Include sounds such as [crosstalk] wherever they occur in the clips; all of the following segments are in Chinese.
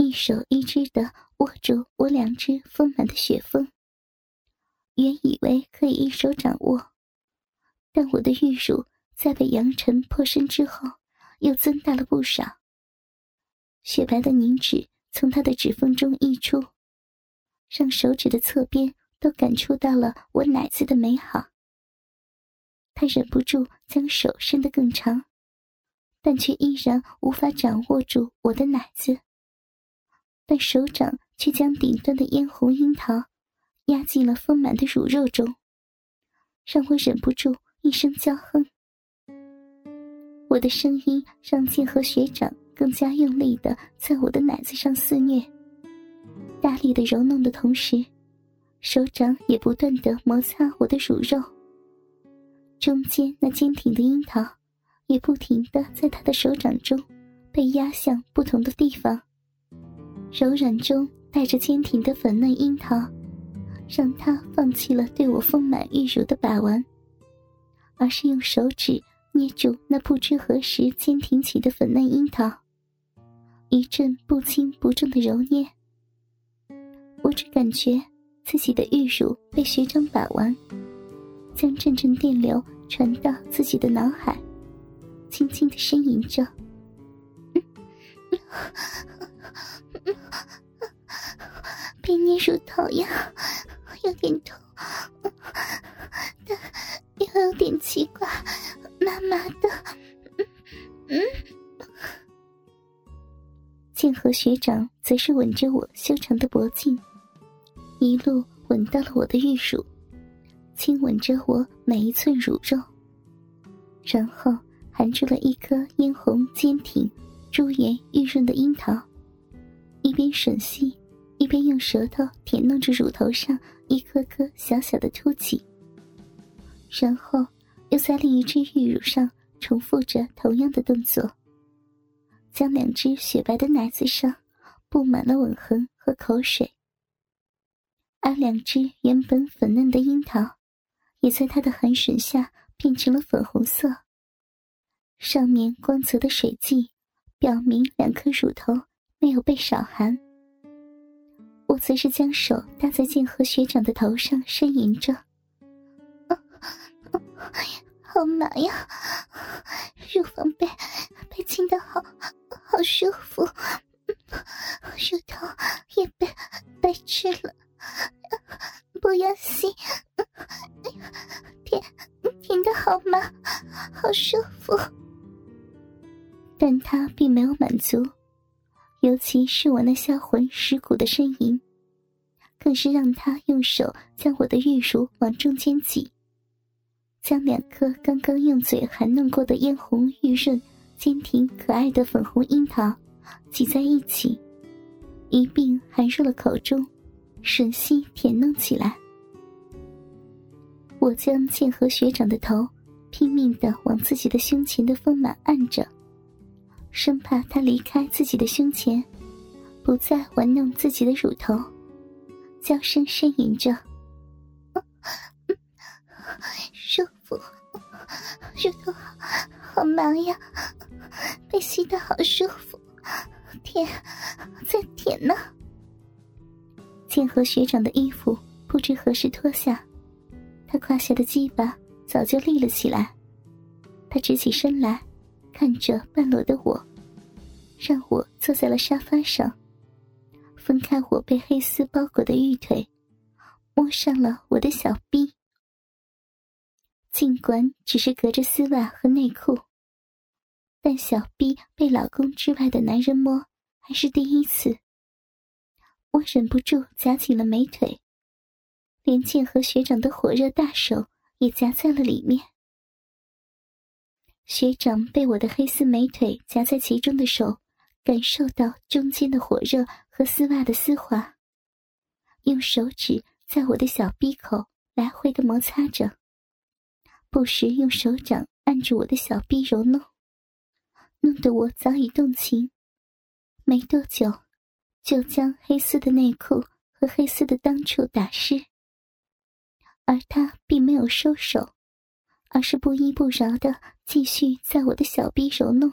一手一只的。握住我两只丰满的雪峰，原以为可以一手掌握，但我的玉乳在被扬尘破身之后，又增大了不少。雪白的凝脂从他的指缝中溢出，让手指的侧边都感触到了我奶子的美好。他忍不住将手伸得更长，但却依然无法掌握住我的奶子，但手掌。却将顶端的嫣红樱桃压进了丰满的乳肉中，让我忍不住一声娇哼。我的声音让剑和学长更加用力的在我的奶子上肆虐，大力的揉弄的同时，手掌也不断的摩擦我的乳肉。中间那坚挺的樱桃也不停的在他的手掌中被压向不同的地方，柔软中。带着坚挺的粉嫩樱桃，让他放弃了对我丰满玉乳的把玩，而是用手指捏住那不知何时坚挺起的粉嫩樱桃，一阵不轻不重的揉捏。我只感觉自己的玉乳被学长把玩，将阵阵电流传到自己的脑海，轻轻的呻吟着。[laughs] [laughs] 被捏乳头呀，有点痛，但又有点奇怪，麻麻的。嗯，剑河学长则是吻着我修长的脖颈，一路吻到了我的玉乳，亲吻着我每一寸乳肉，然后含住了一颗嫣红坚挺、珠圆玉润的樱桃，一边吮吸。一边用舌头舔弄着乳头上一颗颗小小的凸起，然后又在另一只玉乳上重复着同样的动作，将两只雪白的奶子上布满了吻痕和口水，而两只原本粉嫩的樱桃，也在他的含吮下变成了粉红色。上面光泽的水迹，表明两颗乳头没有被少寒。我则是将手搭在剑河学长的头上，呻吟着：“好麻呀，乳房被被亲的好好舒服，乳头也被被吃了，不要吸，甜甜的好麻，好舒服。”但他并没有满足。尤其是我那销魂蚀骨的呻吟，更是让他用手将我的玉乳往中间挤，将两颗刚刚用嘴含弄过的嫣红玉润、坚挺可爱的粉红樱桃挤在一起，一并含入了口中，吮吸舔弄起来。我将剑河学长的头拼命的往自己的胸前的丰满按着。生怕他离开自己的胸前，不再玩弄自己的乳头，娇声呻吟着：“舒服，乳头好好麻呀，被吸的好舒服，舔，再舔呢。”剑河学长的衣服不知何时脱下，他胯下的鸡巴早就立了起来，他直起身来。看着半裸的我，让我坐在了沙发上，分开我被黑丝包裹的玉腿，摸上了我的小臂。尽管只是隔着丝袜和内裤，但小臂被老公之外的男人摸还是第一次。我忍不住夹紧了美腿，连剑和学长的火热大手也夹在了里面。学长被我的黑丝美腿夹在其中的手，感受到中间的火热和丝袜的丝滑，用手指在我的小鼻口来回的摩擦着，不时用手掌按住我的小臂揉弄，弄得我早已动情。没多久，就将黑丝的内裤和黑丝的裆处打湿，而他并没有收手，而是不依不饶的继续在我的小臂揉弄，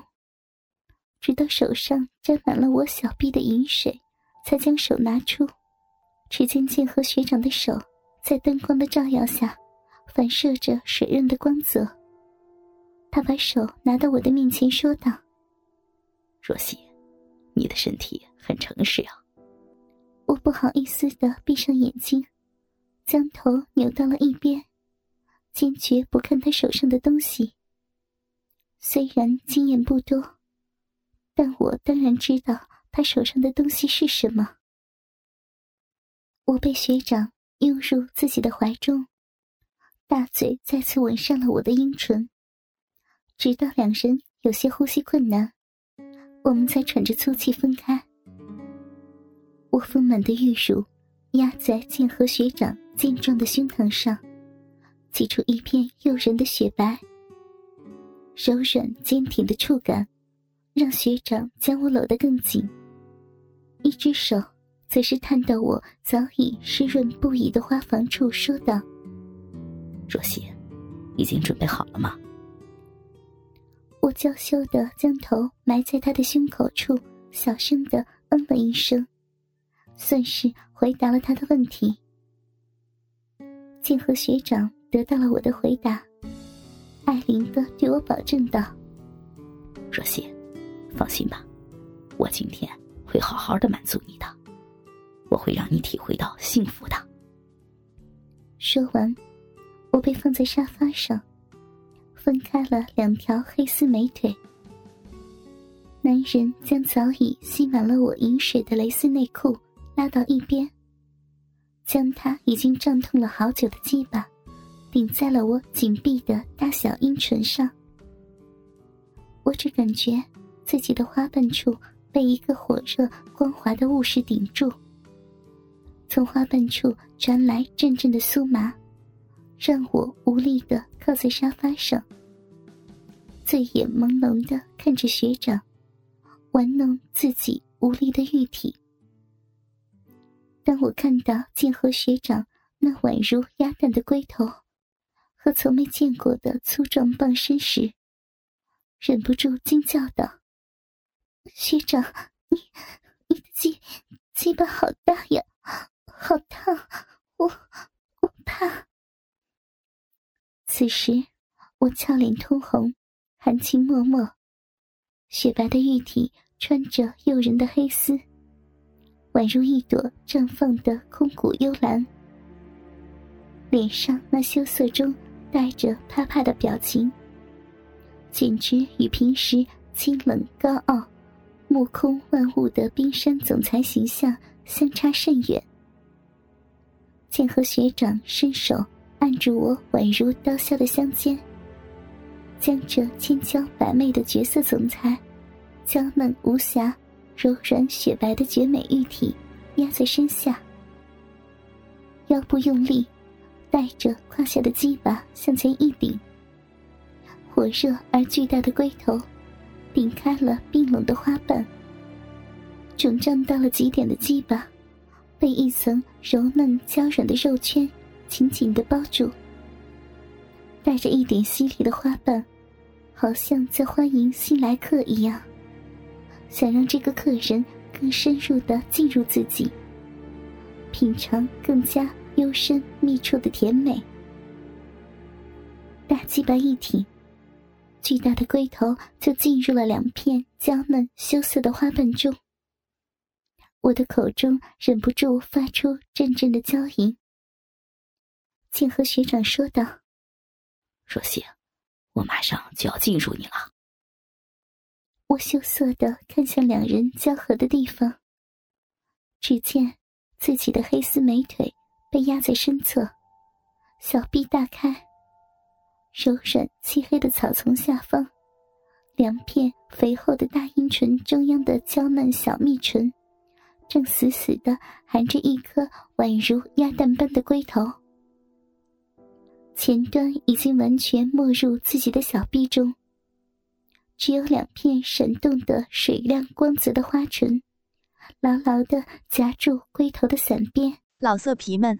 直到手上沾满了我小臂的饮水，才将手拿出。只见剑河学长的手在灯光的照耀下，反射着水润的光泽。他把手拿到我的面前，说道：“若曦，你的身体很诚实啊。”我不好意思的闭上眼睛，将头扭到了一边，坚决不看他手上的东西。虽然经验不多，但我当然知道他手上的东西是什么。我被学长拥入自己的怀中，大嘴再次吻上了我的阴唇，直到两人有些呼吸困难，我们才喘着粗气分开。我丰满的玉乳压在剑河学长健壮的胸膛上，挤出一片诱人的雪白。柔软坚挺的触感，让学长将我搂得更紧，一只手。则是探到我早已湿润不已的花房处，说道：“若曦，已经准备好了吗？”我娇羞的将头埋在他的胸口处，小声的嗯了一声，算是回答了他的问题。剑河学长得到了我的回答，艾琳的对我保证道：“若曦，放心吧，我今天会好好的满足你的。”我会让你体会到幸福的。说完，我被放在沙发上，分开了两条黑丝美腿。男人将早已吸满了我饮水的蕾丝内裤拉到一边，将他已经胀痛了好久的鸡巴顶在了我紧闭的大小阴唇上。我只感觉自己的花瓣处被一个火热光滑的物事顶住。从花瓣处传来阵阵的酥麻，让我无力的靠在沙发上，醉眼朦胧的看着学长玩弄自己无力的玉体。当我看到剑河学长那宛如鸭蛋的龟头和从没见过的粗壮棒身时，忍不住惊叫道：“学长，你你的鸡鸡巴好大呀！”好烫，我我怕。此时我俏脸通红，含情脉脉，雪白的玉体穿着诱人的黑丝，宛如一朵绽放的空谷幽兰。脸上那羞涩中带着怕怕的表情，简直与平时清冷高傲、目空万物的冰山总裁形象相差甚远。剑河学长伸手按住我宛如刀削的香肩，将这千娇百媚的绝色总裁，娇嫩无瑕、柔软雪白的绝美玉体压在身下，腰部用力，带着胯下的鸡巴向前一顶，火热而巨大的龟头顶开了冰冷的花瓣，肿胀到了极点的鸡巴。被一层柔嫩娇软的肉圈紧紧的包住，带着一点犀利的花瓣，好像在欢迎新来客一样，想让这个客人更深入的进入自己，品尝更加幽深密处的甜美。大鸡巴一挺，巨大的龟头就进入了两片娇嫩羞涩的花瓣中。我的口中忍不住发出阵阵的娇吟。剑河学长说道：“若曦，我马上就要进入你了。”我羞涩的看向两人交合的地方，只见自己的黑丝美腿被压在身侧，小臂大开，柔软漆黑的草丛下方，两片肥厚的大阴唇中央的娇嫩小蜜唇。正死死的含着一颗宛如鸭蛋般的龟头，前端已经完全没入自己的小臂中，只有两片闪动的水亮光泽的花唇，牢牢的夹住龟头的伞边。老色皮们，